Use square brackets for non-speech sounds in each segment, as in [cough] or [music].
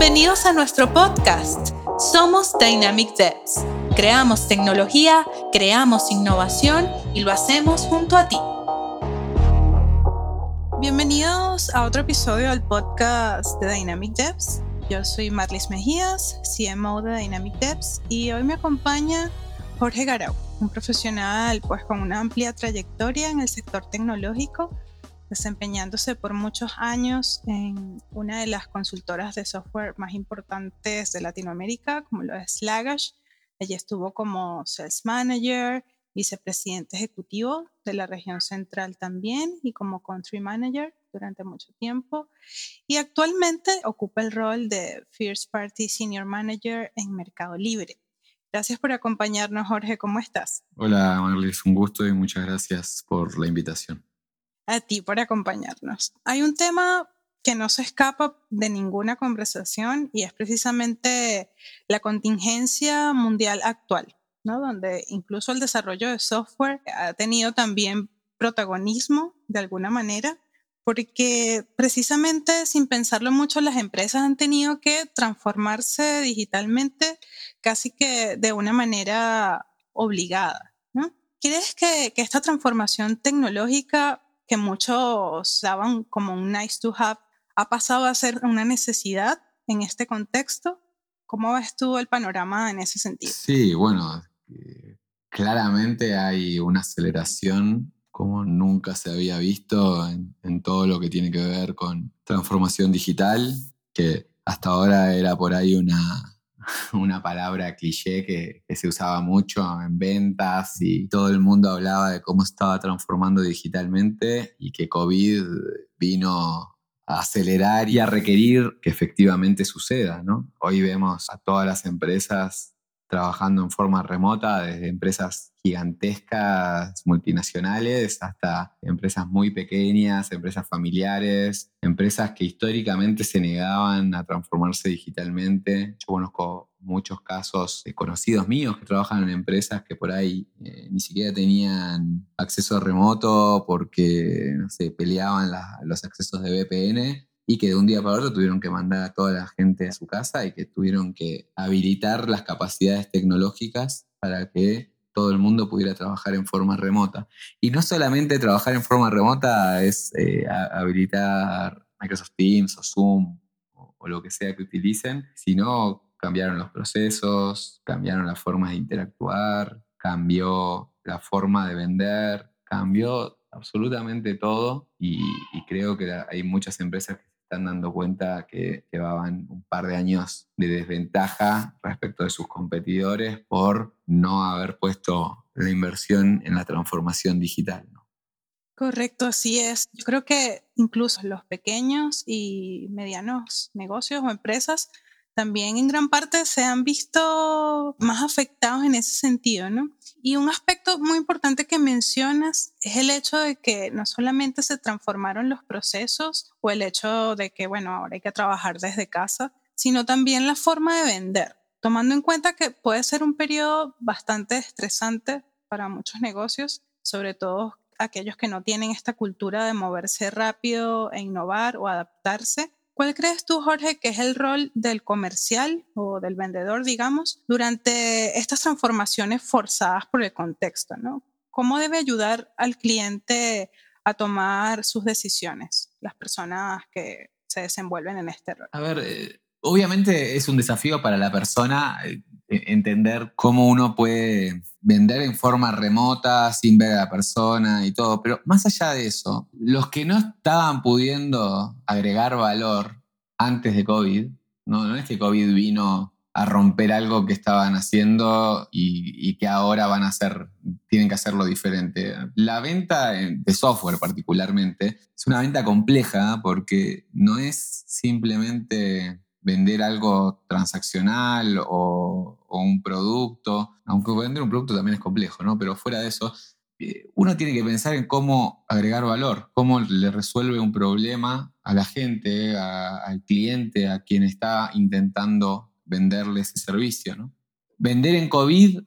Bienvenidos a nuestro podcast. Somos Dynamic Devs. Creamos tecnología, creamos innovación y lo hacemos junto a ti. Bienvenidos a otro episodio del podcast de Dynamic Devs. Yo soy Marlis Mejías, CMO de Dynamic Devs, y hoy me acompaña Jorge Garau, un profesional pues con una amplia trayectoria en el sector tecnológico desempeñándose por muchos años en una de las consultoras de software más importantes de Latinoamérica, como lo es Lagash. Ella estuvo como Sales Manager, vicepresidente ejecutivo de la región central también y como Country Manager durante mucho tiempo. Y actualmente ocupa el rol de First Party Senior Manager en Mercado Libre. Gracias por acompañarnos, Jorge. ¿Cómo estás? Hola, Marlis. Un gusto y muchas gracias por la invitación a ti por acompañarnos. Hay un tema que no se escapa de ninguna conversación y es precisamente la contingencia mundial actual, ¿no? donde incluso el desarrollo de software ha tenido también protagonismo de alguna manera, porque precisamente sin pensarlo mucho las empresas han tenido que transformarse digitalmente casi que de una manera obligada. ¿no? ¿Crees que, que esta transformación tecnológica que muchos daban como un nice to have, ha pasado a ser una necesidad en este contexto. ¿Cómo ves tú el panorama en ese sentido? Sí, bueno, eh, claramente hay una aceleración como nunca se había visto en, en, todo lo que tiene que ver con transformación digital, que hasta ahora era por ahí una, [laughs] una palabra cliché que, se usaba mucho en ventas y todo el mundo hablaba de cómo estaba transformando digitalmente y que COVID vino a acelerar y a requerir que efectivamente suceda. ¿no? Hoy vemos a todas las empresas trabajando en forma remota, desde empresas gigantescas, multinacionales, hasta empresas muy pequeñas, empresas familiares, empresas que históricamente se negaban a transformarse digitalmente. Yo conozco muchos casos de conocidos míos que trabajan en empresas que por ahí eh, ni siquiera tenían acceso remoto porque, no peleaban los accesos de VPN y que de un día para otro tuvieron que mandar a toda la gente a su casa y que tuvieron que habilitar las capacidades tecnológicas para que todo el mundo pudiera trabajar en forma remota. Y no solamente trabajar en forma remota es eh, habilitar Microsoft Teams o Zoom o, o lo que sea que utilicen, sino cambiaron los procesos, cambiaron las formas de interactuar, cambió la forma de vender, cambió absolutamente todo y, creo que hay muchas empresas que están dando cuenta que llevaban un par de años de desventaja respecto de sus competidores por no haber puesto la inversión en la transformación digital. Correcto, así es. Yo creo que incluso los pequeños y medianos negocios o empresas también en gran parte se han visto más afectados en ese sentido, ¿no? Y un aspecto muy importante que mencionas es el hecho de que no solamente se transformaron los procesos o el hecho de que, bueno, ahora hay que trabajar desde casa, sino también la forma de vender, tomando en cuenta que puede ser un periodo bastante estresante para muchos negocios, sobre todo aquellos que no tienen esta cultura de moverse rápido e innovar o adaptarse ¿Cuál crees tú, Jorge, que es el rol del comercial o del vendedor, digamos, durante estas transformaciones forzadas por el contexto? ¿Cómo debe ayudar al cliente a tomar sus decisiones, las personas que se desenvuelven en este rol? A ver, eh, obviamente es un desafío para la persona eh, entender cómo uno puede vender en forma remota, sin ver a la persona y todo. Pero más allá de eso, los que no estaban pudiendo agregar valor antes de COVID, no, es que COVID vino a romper algo que estaban haciendo y, que ahora van a hacer, tienen que hacerlo diferente. La venta de software particularmente es una venta compleja porque no es simplemente vender algo transaccional o, un producto, aunque vender un producto también es complejo, ¿no? Pero fuera de eso, eh, uno tiene que pensar en cómo agregar valor, cómo le resuelve un problema a la gente, al cliente, a quien está intentando venderle ese servicio, ¿no? Vender en COVID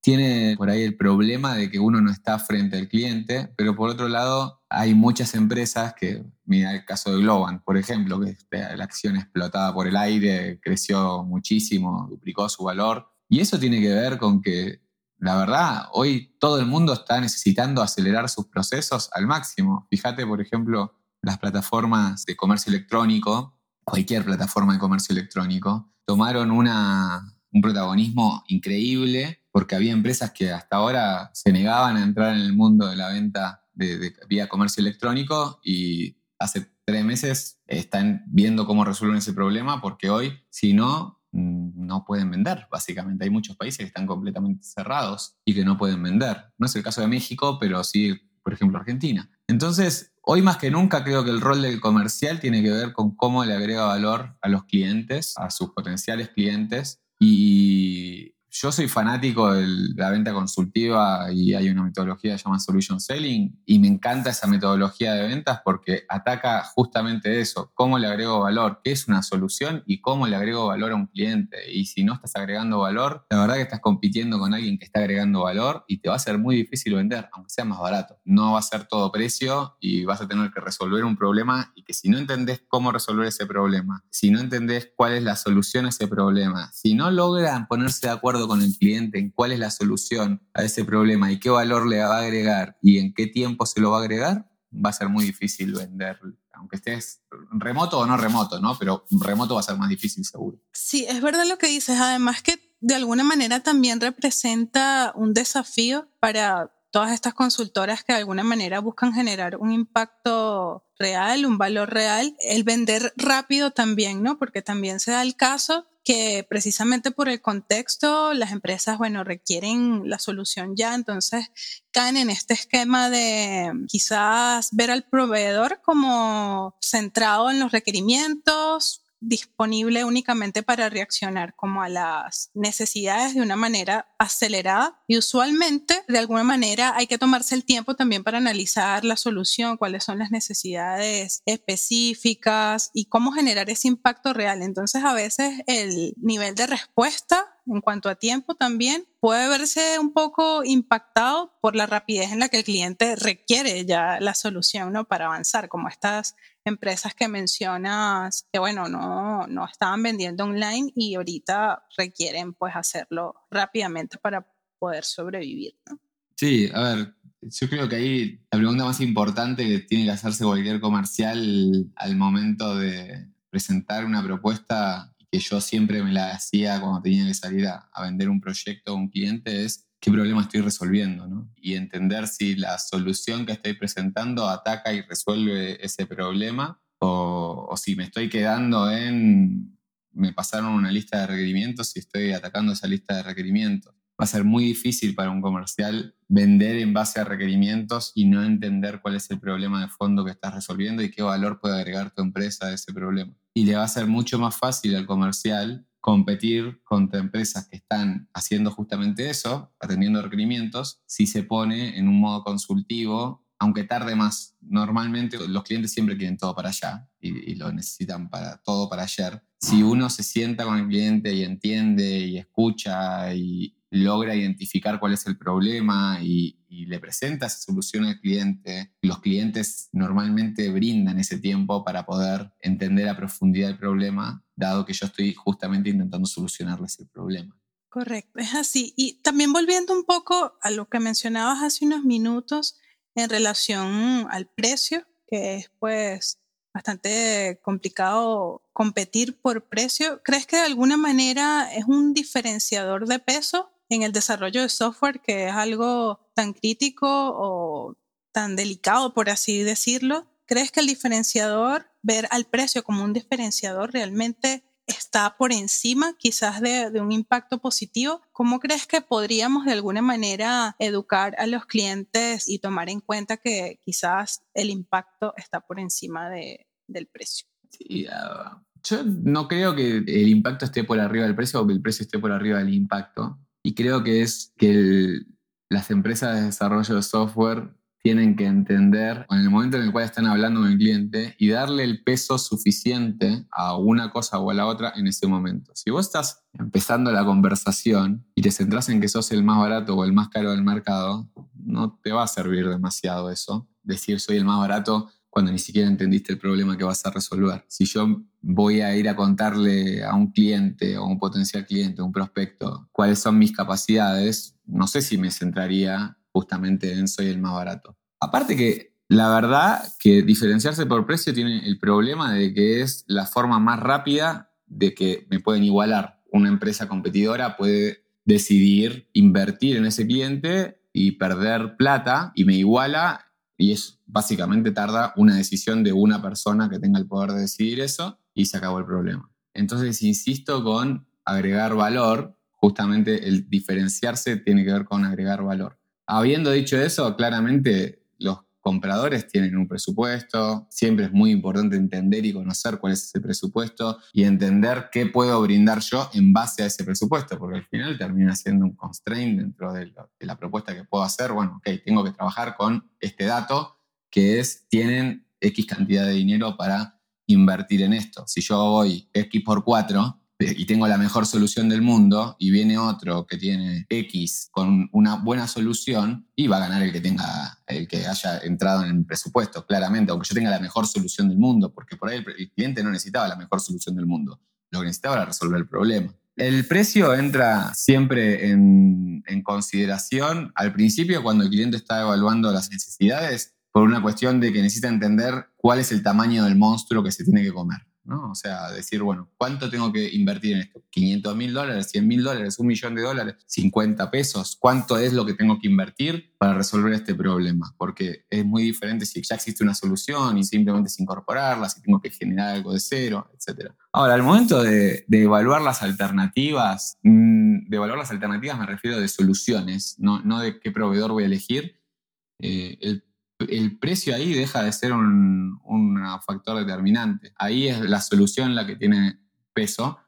tiene por ahí el problema de que uno no está frente al cliente, pero por otro lado hay muchas empresas que, mira el caso de Globan, por ejemplo, que este, la acción explotada por el aire creció muchísimo, duplicó su valor. Y eso tiene que ver con que, la verdad, hoy todo el mundo está necesitando acelerar sus procesos al máximo. Fíjate, por ejemplo, las plataformas de comercio electrónico, cualquier plataforma de comercio electrónico, tomaron una, un protagonismo increíble porque había empresas que hasta ahora se negaban a entrar en el mundo de la venta de, vía comercio electrónico y hace tres meses están viendo cómo resuelven ese problema porque hoy, si no, mm, no pueden vender, básicamente. Hay muchos países que están completamente cerrados y que no pueden vender. No es el caso de México, pero sí, por ejemplo, Argentina. Entonces, hoy más que nunca creo que el rol del comercial tiene que ver con cómo le agrega valor a los clientes, a sus potenciales clientes y yo soy fanático de la venta consultiva y hay una metodología llamada Solution Selling y me encanta esa metodología de ventas porque ataca justamente eso, cómo le agrego valor, qué es una solución y cómo le agrego valor a un cliente. Y si no estás agregando valor, la verdad que estás compitiendo con alguien que está agregando valor y te va a ser muy difícil vender, aunque sea más barato. No va a ser todo precio y vas a tener que resolver un problema y que si no entendés cómo resolver ese problema, si no entendés cuál es la solución a ese problema, si no logran ponerse de acuerdo con el cliente en cuál es la solución a ese problema y qué valor le va a agregar y en qué tiempo se lo va a agregar, va a ser muy difícil vender, aunque estés remoto o no remoto, ¿no? Pero remoto va a ser más difícil seguro. Sí, es verdad lo que dices. Además que de alguna manera también representa un desafío para todas estas consultoras que de alguna manera buscan generar un impacto real, un valor real, el vender rápido también, ¿no? Porque también se da el caso que precisamente por el contexto las empresas, bueno, requieren la solución ya, entonces caen en este esquema de quizás ver al proveedor como centrado en los requerimientos, disponible únicamente para reaccionar como a las necesidades de una manera acelerada y usualmente de alguna manera hay que tomarse el tiempo también para analizar la solución, cuáles son las necesidades específicas y cómo generar ese impacto real. Entonces a veces el nivel de respuesta en cuanto a tiempo también puede verse un poco impactado por la rapidez en la que el cliente requiere ya la solución ¿no? para avanzar, como estas empresas que mencionas que, bueno, no, no estaban vendiendo online y ahorita requieren pues hacerlo rápidamente para poder sobrevivir. Sí, a ver, yo creo que ahí la pregunta más importante que tiene que hacerse cualquier comercial al momento de presentar una propuesta que yo siempre me la hacía cuando tenía que salir a, vender un proyecto a un cliente es qué problema estoy resolviendo, ¿no? Y entender si la solución que estoy presentando ataca y resuelve ese problema o, o si me estoy quedando en, me pasaron una lista de requerimientos y estoy atacando esa lista de requerimientos. Va a ser muy difícil para un comercial vender en base a requerimientos y no entender cuál es el problema de fondo que estás resolviendo y qué valor puede agregar tu empresa a ese problema y le va a ser mucho más fácil al comercial competir contra empresas que están haciendo justamente eso, atendiendo requerimientos, si se pone en un modo consultivo, aunque tarde más. Normalmente los clientes siempre quieren todo para allá y, lo necesitan para todo para ayer. Si uno se sienta con el cliente y entiende y escucha y, logra identificar cuál es el problema y, le presenta esa solución al cliente, los clientes normalmente brindan ese tiempo para poder entender a profundidad el problema, dado que yo estoy justamente intentando solucionarles el problema. Correcto, es así. Y también volviendo un poco a lo que mencionabas hace unos minutos en relación al precio, que es pues bastante complicado competir por precio. ¿Crees que de alguna manera es un diferenciador de peso en el desarrollo de software, que es algo tan crítico o tan delicado, por así decirlo, ¿crees que el diferenciador, ver al precio como un diferenciador realmente está por encima quizás de, un impacto positivo? ¿Cómo crees que podríamos de alguna manera educar a los clientes y tomar en cuenta que quizás el impacto está por encima del precio? Ah, yo no creo que el impacto esté por arriba del precio o que el precio esté por arriba del impacto. Y creo que es que las empresas de desarrollo de software tienen que entender en el momento en el cual están hablando con el cliente y darle el peso suficiente a una cosa o a la otra en ese momento. Si vos estás empezando la conversación y te centras en que sos el más barato o el más caro del mercado, no te va a servir demasiado eso. Decir soy el más barato cuando ni siquiera entendiste el problema que vas a resolver. Si yo voy a ir a contarle a un cliente o un potencial cliente, un prospecto, cuáles son mis capacidades, no sé si me centraría justamente en soy el más barato. Aparte que la verdad que diferenciarse por precio tiene el problema de que es la forma más rápida de que me pueden igualar. Una empresa competidora puede decidir invertir en ese cliente y perder plata y me iguala y es básicamente tarda una decisión de una persona que tenga el poder de decidir eso y se acabó el problema. Entonces insisto con agregar valor, justamente el diferenciarse tiene que ver con agregar valor. Habiendo dicho eso, claramente los compradores tienen un presupuesto, siempre es muy importante entender y conocer cuál es ese presupuesto y entender qué puedo brindar yo en base a ese presupuesto, porque al final termina siendo un constraint dentro de, la propuesta que puedo hacer. Bueno, ok, tengo que trabajar con este dato que es, tienen X cantidad de dinero para invertir en esto. Si yo voy X por 4, y tengo la mejor solución del mundo y viene otro que tiene X con una buena solución y va a ganar el que tenga el que haya entrado en el presupuesto claramente aunque yo tenga la mejor solución del mundo porque por ahí el, cliente no necesitaba la mejor solución del mundo lo que necesitaba era resolver el problema. El precio entra siempre en, en consideración. Al principio cuando el cliente está evaluando las necesidades por una cuestión de que necesita entender cuál es el tamaño del monstruo que se tiene que comer ¿no? O sea, decir, bueno, ¿cuánto tengo que invertir en esto? ¿500 mil dólares, 100 mil dólares, un millón de dólares, 50 pesos? ¿Cuánto es lo que tengo que invertir para resolver este problema? Porque es muy diferente si ya existe una solución y simplemente es incorporarla, si tengo que generar algo de cero, etc. Ahora, al momento de, evaluar las alternativas, mm, de evaluar las alternativas me refiero de soluciones, no, no de qué proveedor voy a elegir. Eh, el el precio ahí deja de ser un, factor determinante. Ahí es la solución la que tiene peso,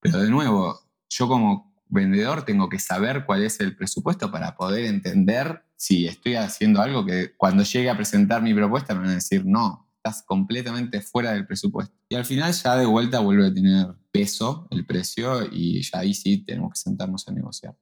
pero de nuevo, yo como vendedor tengo que saber cuál es el presupuesto para poder entender si estoy haciendo algo que cuando llegue a presentar mi propuesta me van a decir, no, estás completamente fuera del presupuesto. Y al final ya de vuelta vuelve a tener peso el precio y ya ahí sí tenemos que sentarnos a negociar.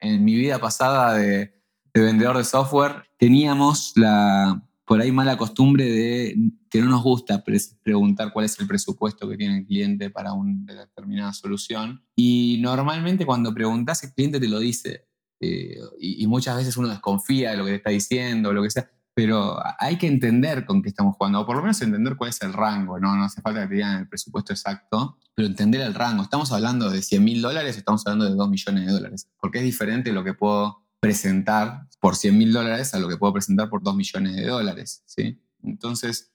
En mi vida pasada de de vendedor de software, teníamos la por ahí mala costumbre de que no nos gusta preguntar cuál es el presupuesto que tiene el cliente para una determinada solución. Y normalmente cuando preguntas, el cliente te lo dice. Eh, y, muchas veces uno desconfía de lo que te está diciendo, lo que sea. Pero hay que entender con qué estamos jugando, o por lo menos entender cuál es el rango, ¿no? No hace falta que te digan el presupuesto exacto, pero entender el rango. ¿Estamos hablando de 100 mil dólares o estamos hablando de 2 millones de dólares? Porque es diferente lo que puedo presentar por 100 mil dólares a lo que puedo presentar por 2 millones de dólares. ¿sí? Entonces,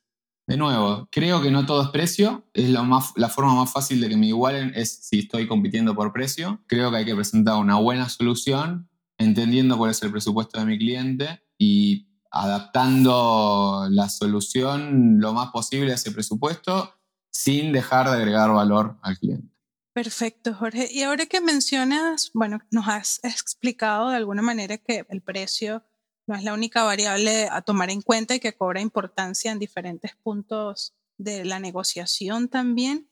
de nuevo, creo que no todo es precio. Es la, forma más fácil de que me igualen es si estoy compitiendo por precio. Creo que hay que presentar una buena solución, entendiendo cuál es el presupuesto de mi cliente y adaptando la solución lo más posible a ese presupuesto sin dejar de agregar valor al cliente. Perfecto, Jorge. Y ahora que mencionas, bueno, nos has explicado de alguna manera que el precio no es la única variable a tomar en cuenta y que cobra importancia en diferentes puntos de la negociación también.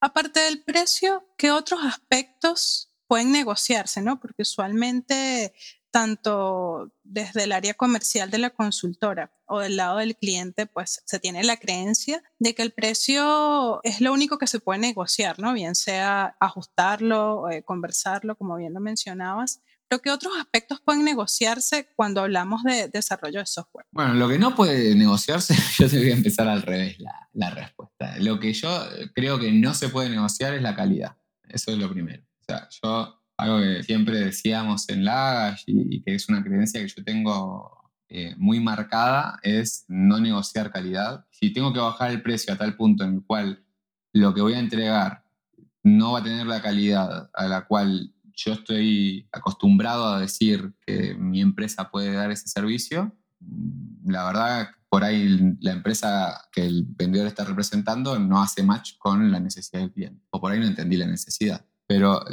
Aparte del precio, ¿qué otros aspectos pueden negociarse? ¿no? Porque usualmente tanto desde el área comercial de la consultora o del lado del cliente, pues se tiene la creencia de que el precio es lo único que se puede negociar, ¿no? Bien sea ajustarlo, eh, conversarlo, como bien lo mencionabas. Pero ¿qué otros aspectos pueden negociarse cuando hablamos de desarrollo de software? Bueno, lo que no puede negociarse, [laughs] yo te voy a empezar al revés la, la respuesta. Lo que yo creo que no se puede negociar es la calidad. Eso es lo primero. O sea, yo algo que siempre decíamos en Lagash y, que es una creencia que yo tengo eh, muy marcada, es no negociar calidad. Si tengo que bajar el precio a tal punto en el cual lo que voy a entregar no va a tener la calidad a la cual yo estoy acostumbrado a decir que mi empresa puede dar ese servicio, mm, la verdad, por ahí la empresa que el vendedor está representando no hace match con la necesidad del cliente. O por ahí no entendí la necesidad. Pero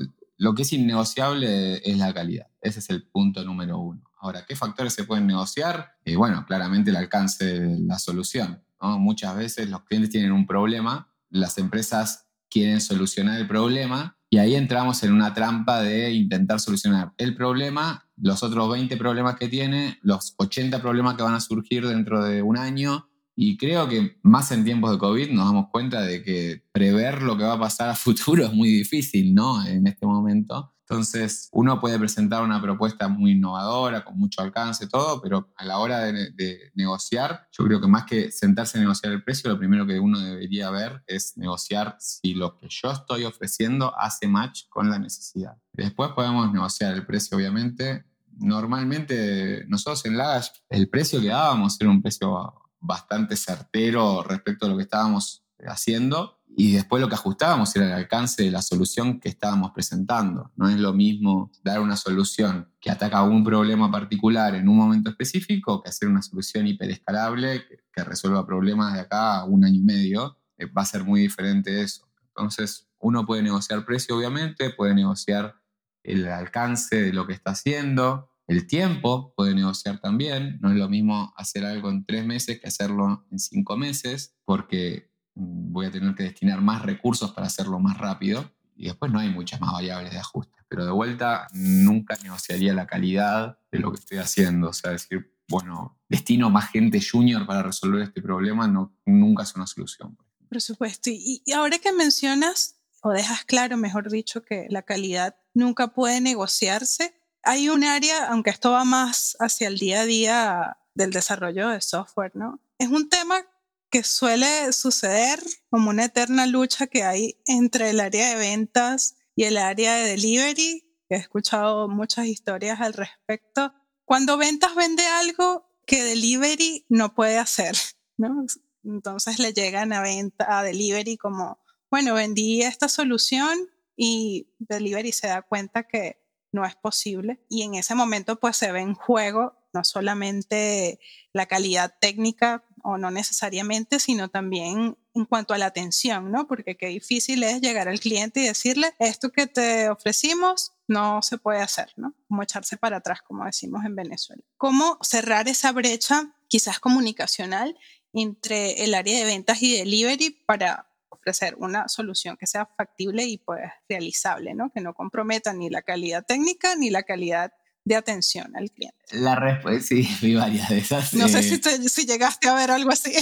lo que es innegociable es la calidad. Ese es el punto número uno. Ahora, ¿qué factores se pueden negociar? Y bueno, claramente el alcance de la solución. Muchas veces los clientes tienen un problema, las empresas quieren solucionar el problema y ahí entramos en una trampa de intentar solucionar el problema, los otros 20 problemas que tiene, los 80 problemas que van a surgir dentro de un año. Y creo que más en tiempos de COVID nos damos cuenta de que prever lo que va a pasar a [laughs] futuro es muy difícil, ¿no? En este momento. Entonces, uno puede presentar una propuesta muy innovadora, con mucho alcance, todo, pero a la hora de, negociar, yo creo que más que sentarse a negociar el precio, lo primero que uno debería ver es negociar si lo que yo estoy ofreciendo hace match con la necesidad. Después podemos negociar el precio, obviamente. Normalmente, nosotros en Lagash, el precio que dábamos era un precio bastante certero respecto a lo que estábamos haciendo y después lo que ajustábamos era el alcance de la solución que estábamos presentando. No es lo mismo dar una solución que ataca un problema particular en un momento específico que hacer una solución hiperescalable que, que resuelva problemas de acá a un año y medio. Eh, va a ser muy diferente eso. Entonces, uno puede negociar precio, obviamente, puede negociar el alcance de lo que está haciendo, el tiempo puede negociar también. No es lo mismo hacer algo en tres meses que hacerlo en cinco meses, porque voy a tener que destinar más recursos para hacerlo más rápido y después no hay muchas más variables de ajuste. Pero de vuelta, nunca negociaría la calidad de lo que estoy haciendo. O sea, decir, bueno, destino más gente junior para resolver este problema no, nunca es una solución. Por supuesto. Y, y ahora que mencionas, o dejas claro, mejor dicho, que la calidad nunca puede negociarse, hay un área, aunque esto va más hacia el día a día del desarrollo de software, ¿no? Es un tema que suele suceder como una eterna lucha que hay entre el área de ventas y el área de delivery. He escuchado muchas historias al respecto. Cuando ventas vende algo que delivery no puede hacer, [laughs] ¿no? Entonces le llegan a venta, a delivery como, bueno, vendí esta solución y delivery se da cuenta que no es posible y en ese momento pues se ve en juego no solamente la calidad técnica o no necesariamente, sino también en cuanto a la atención, ¿no? Porque qué difícil es llegar al cliente y decirle, esto que te ofrecimos no se puede hacer, ¿no? Como echarse para atrás, como decimos en Venezuela. ¿Cómo cerrar esa brecha, quizás comunicacional, entre el área de ventas y delivery para ofrecer una solución que sea factible y pues realizable, ¿no? Que no comprometa ni la calidad técnica ni la calidad de atención al cliente. La respuesta, sí, [laughs] vi varias de esas. No sé eh, si, llegaste a ver algo así.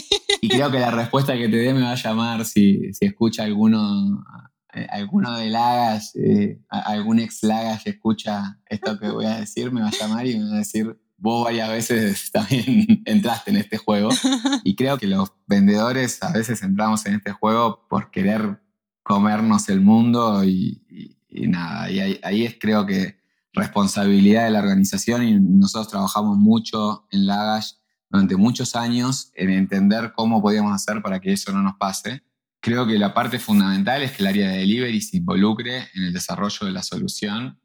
Y creo que la respuesta que te dé me va a llamar si, si escucha alguno, eh, alguno de Lagas, eh, algún ex Lagas que escucha esto que voy a decir, me va a llamar y me va a decir, vos varias veces [laughs] también entraste en este juego. [laughs] Y creo que los vendedores a veces entramos en este juego por querer comernos el mundo y, nada, y ahí, ahí es creo que responsabilidad de la organización y nosotros trabajamos mucho en Lagash durante muchos años en entender cómo podíamos hacer para que eso no nos pase. Creo que la parte fundamental es que el área de delivery se involucre en el desarrollo de la solución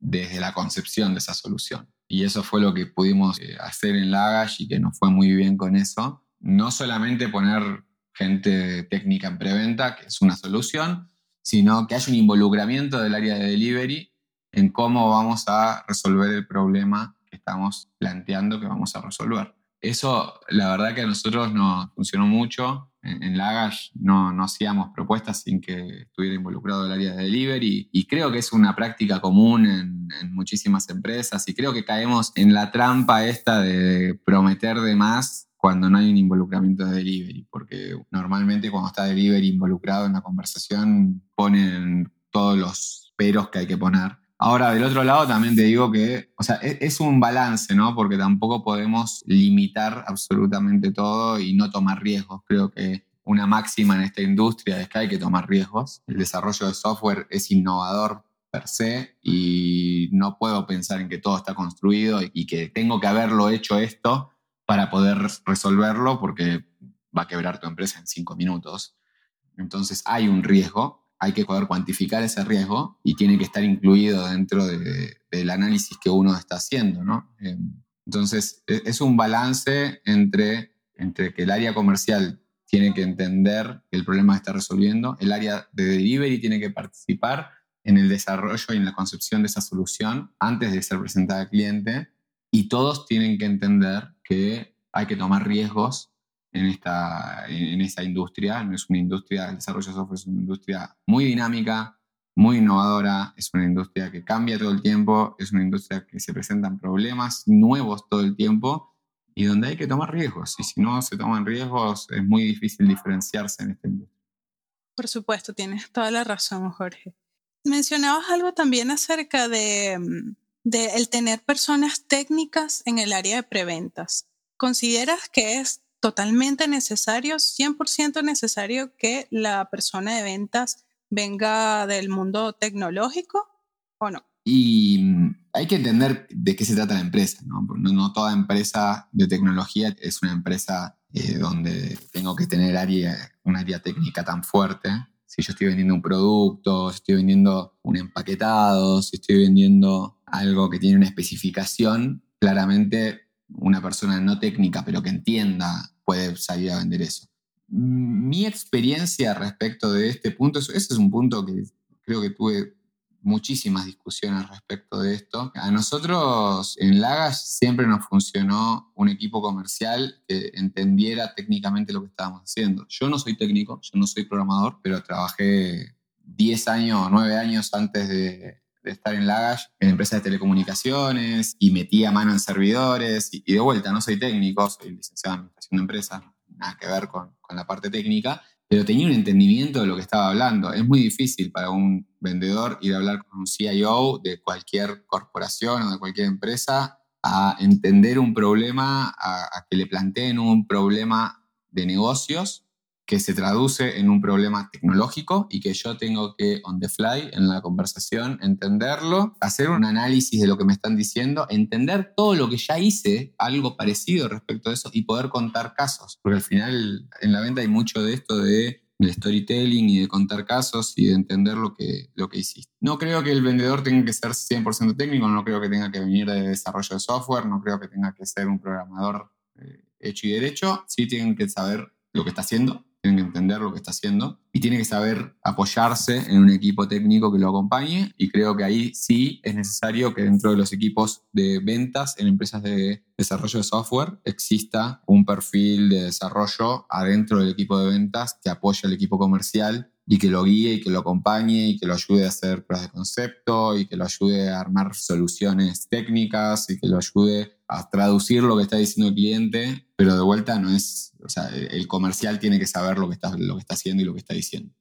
desde la concepción de esa solución. Y eso fue lo que pudimos eh, hacer en Lagash y que nos fue muy bien con eso. No solamente poner gente técnica en preventa, que es una solución, sino que haya un involucramiento del área de delivery en cómo vamos a resolver el problema que estamos planteando que vamos a resolver. Eso, la verdad que a nosotros nos funcionó mucho. En, Lagash no, no hacíamos propuestas sin que estuviera involucrado el área de delivery. Y creo que es una práctica común en, en muchísimas empresas. Y creo que caemos en la trampa esta de prometer de más cuando no hay un involucramiento de delivery, porque normalmente cuando está delivery involucrado en la conversación ponen todos los peros que hay que poner Ahora, del otro lado también te digo que, sea, e-, es, un balance, ¿no? Porque tampoco podemos limitar absolutamente todo y no tomar riesgos. Creo que una máxima en esta industria es que hay que tomar riesgos. El desarrollo de software es innovador per se y no puedo pensar en que todo está construido y que tengo que haberlo hecho esto para poder resolverlo porque va a quebrar tu empresa en cinco minutos. Entonces hay un riesgo hay que poder cuantificar ese riesgo y tiene que estar incluido dentro del análisis que uno está haciendo, ¿no? Eh, entonces, e, es un balance entre, entre que el área comercial tiene que entender que el problema está resolviendo, el área de delivery tiene que participar en el desarrollo y en la concepción de esa solución antes de ser presentada al cliente y todos tienen que entender que hay que tomar riesgos en, esta, en esa industria. Es una industria, el desarrollo de software es una industria muy dinámica, muy innovadora, es una industria que cambia todo el tiempo, es una industria que se presentan problemas nuevos todo el tiempo y donde hay que tomar riesgos. Y si no se toman riesgos, es muy difícil diferenciarse en esta industria. Por supuesto, tienes toda la razón, Jorge. Mencionabas algo también acerca de, mm, de el tener personas técnicas en el área de preventas. ¿Consideras que es totalmente necesario, 100% necesario que la persona de ventas venga del mundo tecnológico o no? Y mm, hay que entender de qué se trata la empresa, ¿no? No, toda empresa de tecnología es una empresa eh, donde tengo que tener área, un área técnica tan fuerte. Si yo estoy vendiendo un producto, estoy vendiendo un empaquetado, si estoy vendiendo algo que tiene una especificación, claramente una persona no técnica pero que entienda puede salir a vender eso. Mi experiencia respecto de este punto, ese es un punto que creo que tuve muchísimas discusiones respecto de esto. A nosotros en Lagas siempre nos funcionó un equipo comercial que entendiera técnicamente lo que estábamos haciendo. Yo no soy técnico, yo no soy programador, pero trabajé 10 años o 9 años antes de, estar en Lagash en empresas de telecomunicaciones y metía mano en servidores y, de vuelta, no soy técnico, soy licenciado en administración de empresas, nada que ver con, con la parte técnica, pero tenía un entendimiento de lo que estaba hablando. Es muy difícil para un vendedor ir a hablar con un CIO de cualquier corporación o de cualquier empresa a entender un problema, a que le planteen un problema de negocios que se traduce en un problema tecnológico y que yo tengo que, on the fly, en la conversación, entenderlo, hacer un análisis de lo que me están diciendo, entender todo lo que ya hice, algo parecido respecto a eso, y poder contar casos. Porque al final en la venta hay mucho de esto de, storytelling y de contar casos y de entender lo que, lo que hiciste. No creo que el vendedor tenga que ser 100% técnico, no creo que tenga que venir de desarrollo de software, no creo que tenga que ser un programador eh, hecho y derecho, sí tienen que saber lo que está haciendo tiene que entender lo que está haciendo y tiene que saber apoyarse en un equipo técnico que lo acompañe y creo que ahí sí es necesario que dentro de los equipos de ventas en empresas de desarrollo de software exista un perfil de desarrollo adentro del equipo de ventas que apoye al equipo comercial y que lo guíe y que lo acompañe y que lo ayude a hacer pruebas de concepto y que lo ayude a armar soluciones técnicas y que lo ayude a traducir lo que está diciendo el cliente, pero de vuelta no es, o sea, el comercial tiene que saber lo que está, lo que está haciendo y lo que está diciendo.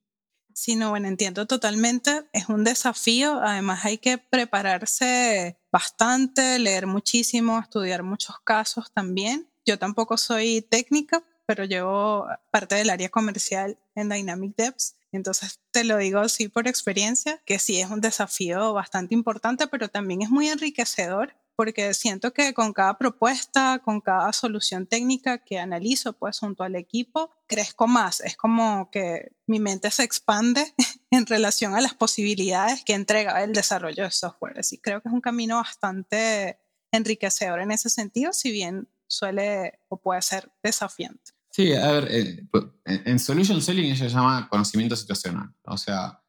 Sí, no, bueno, entiendo totalmente. Es un desafío. Además, hay que prepararse bastante, leer muchísimo, estudiar muchos casos también. Yo tampoco soy técnica, pero llevo parte del área comercial en Dynamic Devs entonces, te lo digo así por experiencia, que sí es un desafío bastante importante, pero también es muy enriquecedor porque siento que con cada propuesta, con cada solución técnica que analizo pues junto al equipo, crezco más. Es como que mi mente se expande [laughs] en relación a las posibilidades que entrega el desarrollo de software. Así creo que es un camino bastante enriquecedor en ese sentido, si bien suele o puede ser desafiante. Sí, a ver, eh, pues, en solution selling ella se llama conocimiento situacional. O sea,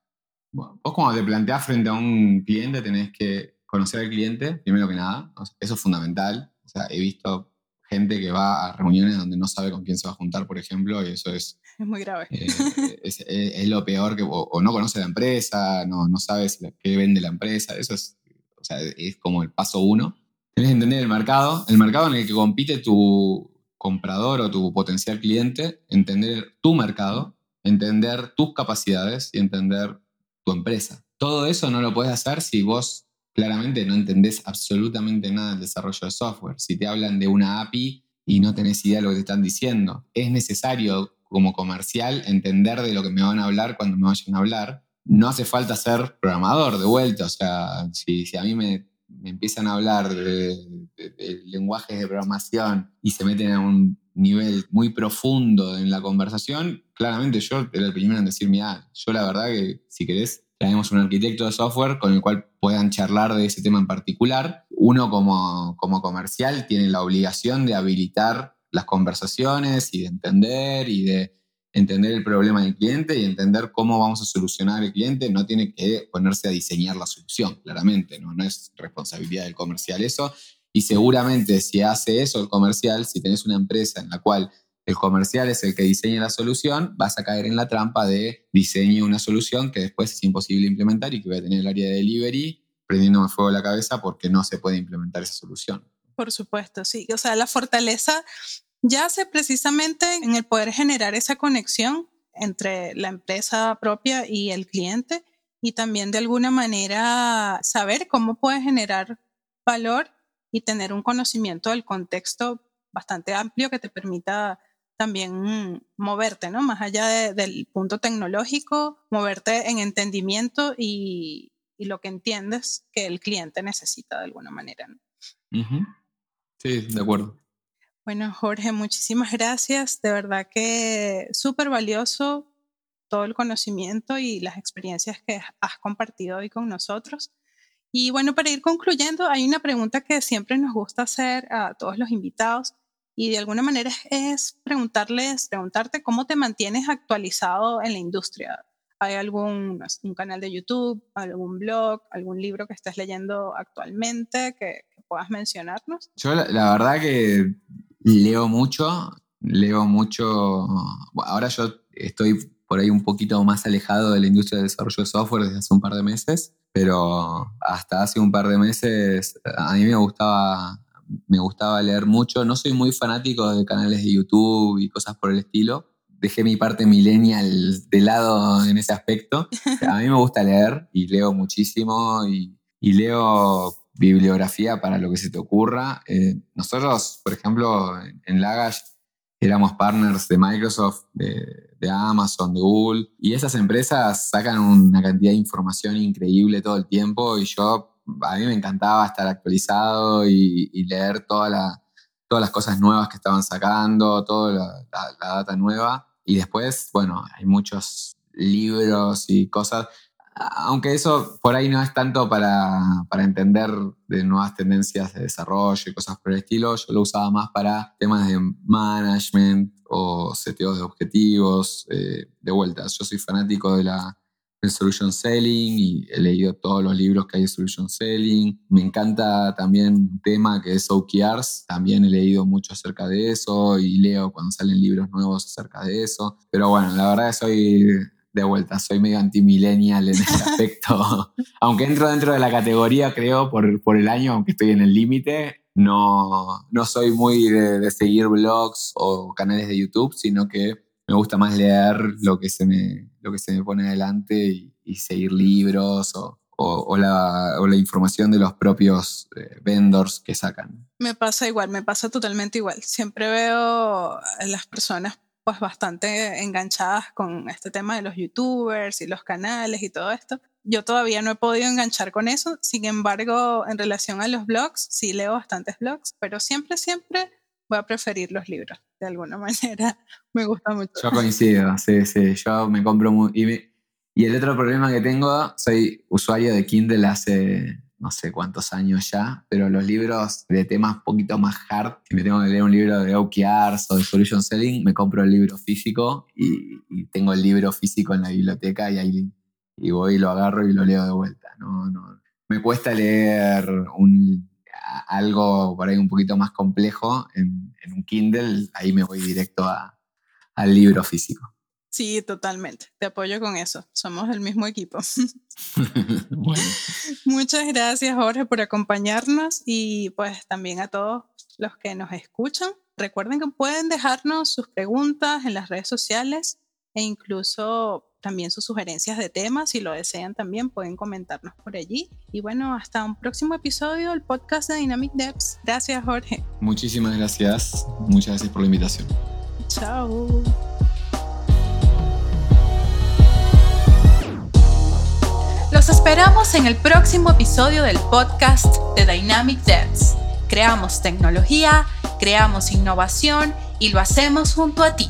vos cuando te planteás frente a un cliente tenés que conocer al cliente, primero que nada. eso es fundamental. O sea, he visto gente que va a reuniones donde no sabe con quién se va a juntar, por ejemplo, y eso es... Es muy grave. Eh, es, lo peor, que, o, no conoce la empresa, no, no sabes qué vende la empresa, eso es, o sea, es como el paso uno. Tienes que entender el mercado, el mercado en el que compite tu, comprador o tu potencial cliente, entender tu mercado, entender tus capacidades y entender tu empresa. Todo eso no lo puedes hacer si vos claramente no entendés absolutamente nada del desarrollo de software. Si te hablan de una API y no tenés idea de lo que te están diciendo, es necesario como comercial entender de lo que me van a hablar cuando me vayan a hablar. No hace falta ser programador de vuelta, o sea, si, si a mí me me empiezan a hablar de, lenguajes de programación y se meten a un nivel muy profundo en la conversación, claramente yo era el primero en decir, mira, yo la verdad que si querés, traemos un arquitecto de software con el cual puedan charlar de ese tema en particular. Uno como, como comercial tiene la obligación de habilitar las conversaciones y de entender y de entender el problema del cliente y entender cómo vamos a solucionar el cliente. No tiene que ponerse a diseñar la solución, claramente, no, no es responsabilidad del comercial eso. Y seguramente si hace eso el comercial, si tenés una empresa en la cual el comercial es el que diseña la solución, vas a caer en la trampa de diseño una solución que después es imposible implementar y que voy a tener el área de delivery prendiéndome fuego la cabeza porque no se puede implementar esa solución. Por supuesto, sí. O sea, la fortaleza yace precisamente en el poder generar esa conexión entre la empresa propia y el cliente y también de alguna manera saber cómo puede generar valor y tener un conocimiento del contexto bastante amplio que te permita también moverte, ¿no? Más allá del punto tecnológico, moverte en entendimiento y, lo que entiendes que el cliente necesita de alguna manera. Sí, de acuerdo. Bueno, Jorge, [laughs] muchísimas gracias. De verdad que súper valioso todo el conocimiento y las experiencias que has compartido hoy con nosotros. Y bueno, para ir concluyendo, hay una pregunta que siempre nos gusta hacer a todos los invitados y de alguna manera es preguntarles, preguntarte cómo te mantienes actualizado en la industria. ¿Hay algún un canal de YouTube, algún blog, algún libro que estés leyendo actualmente que, puedas mencionarnos? Yo la, verdad que leo mucho, leo mucho. ahora yo estoy por ahí un poquito más alejado de la industria del desarrollo de software desde hace un par de meses, pero hasta hace un par de meses a mí me gustaba, me gustaba leer mucho. No soy muy fanático de canales de YouTube y cosas por el estilo. Dejé mi parte millennial de lado en ese aspecto. [laughs] A mí me gusta leer y leo muchísimo y, leo bibliografía para lo que se te ocurra. Eh, nosotros, por ejemplo, en Lagash éramos partners de Microsoft, de, Amazon, de Google, y esas empresas sacan una cantidad de información increíble todo el tiempo y yo, a mí me encantaba estar actualizado y, leer todas las cosas nuevas que estaban sacando, toda la, la data nueva. Y después, bueno, hay muchos libros y cosas aunque eso por ahí no es tanto para, entender de nuevas tendencias de desarrollo y cosas por el estilo, yo lo usaba más para temas de management o seteos de objetivos. Eh, de vuelta, yo soy fanático de la, del solution selling y he leído todos los libros que hay de solution selling. Me encanta también un tema que es OKRs, también he leído mucho acerca de eso y leo cuando salen libros nuevos acerca de eso. Pero bueno, la verdad es que soy de vuelta, soy medio anti-millennial en ese [laughs] aspecto. aunque entro dentro de la categoría, creo, por, por el año, aunque estoy en el límite, no, no soy muy de, seguir blogs o canales de YouTube, sino que me gusta más leer lo que se me, lo que se me pone adelante y, seguir libros o, o, la, o, la, información de los propios eh, vendors que sacan. Me pasa igual, me pasa totalmente igual. Siempre veo a las personas pues bastante enganchadas con este tema de los youtubers y los canales y todo esto. Yo todavía no he podido enganchar con eso, sin embargo, en relación a los blogs, sí leo bastantes blogs, pero siempre, siempre voy a preferir los libros, de alguna [laughs] manera. Me gusta mucho. Yo coincido, sí, sí, yo me compro muy... Y, y el otro problema que tengo, soy usuario de Kindle hace no sé cuántos años ya, pero los libros de temas un poquito más hard, si me tengo que leer un libro de OKRs o de Solution Selling, me compro el libro físico y, tengo el libro físico en la biblioteca y ahí voy y lo agarro y lo leo de vuelta. No, no. Me cuesta leer un, algo por ahí un poquito más complejo en, un Kindle, ahí me voy directo al libro físico. Sí, totalmente. Te apoyo con eso. Somos el mismo equipo. [laughs] [laughs] Muchas gracias, Jorge, por acompañarnos y pues también a todos los que nos escuchan. Recuerden que pueden dejarnos sus preguntas en las redes sociales e incluso también sus sugerencias de temas. Si lo desean también pueden comentarnos por allí. Y bueno, hasta un próximo episodio del podcast de Dynamic Devs. Gracias, Jorge. Muchísimas gracias. Muchas gracias por la invitación. Chao. Esperamos en el próximo episodio del podcast de Dynamic Devs. Creamos tecnología, creamos innovación y lo hacemos junto a ti.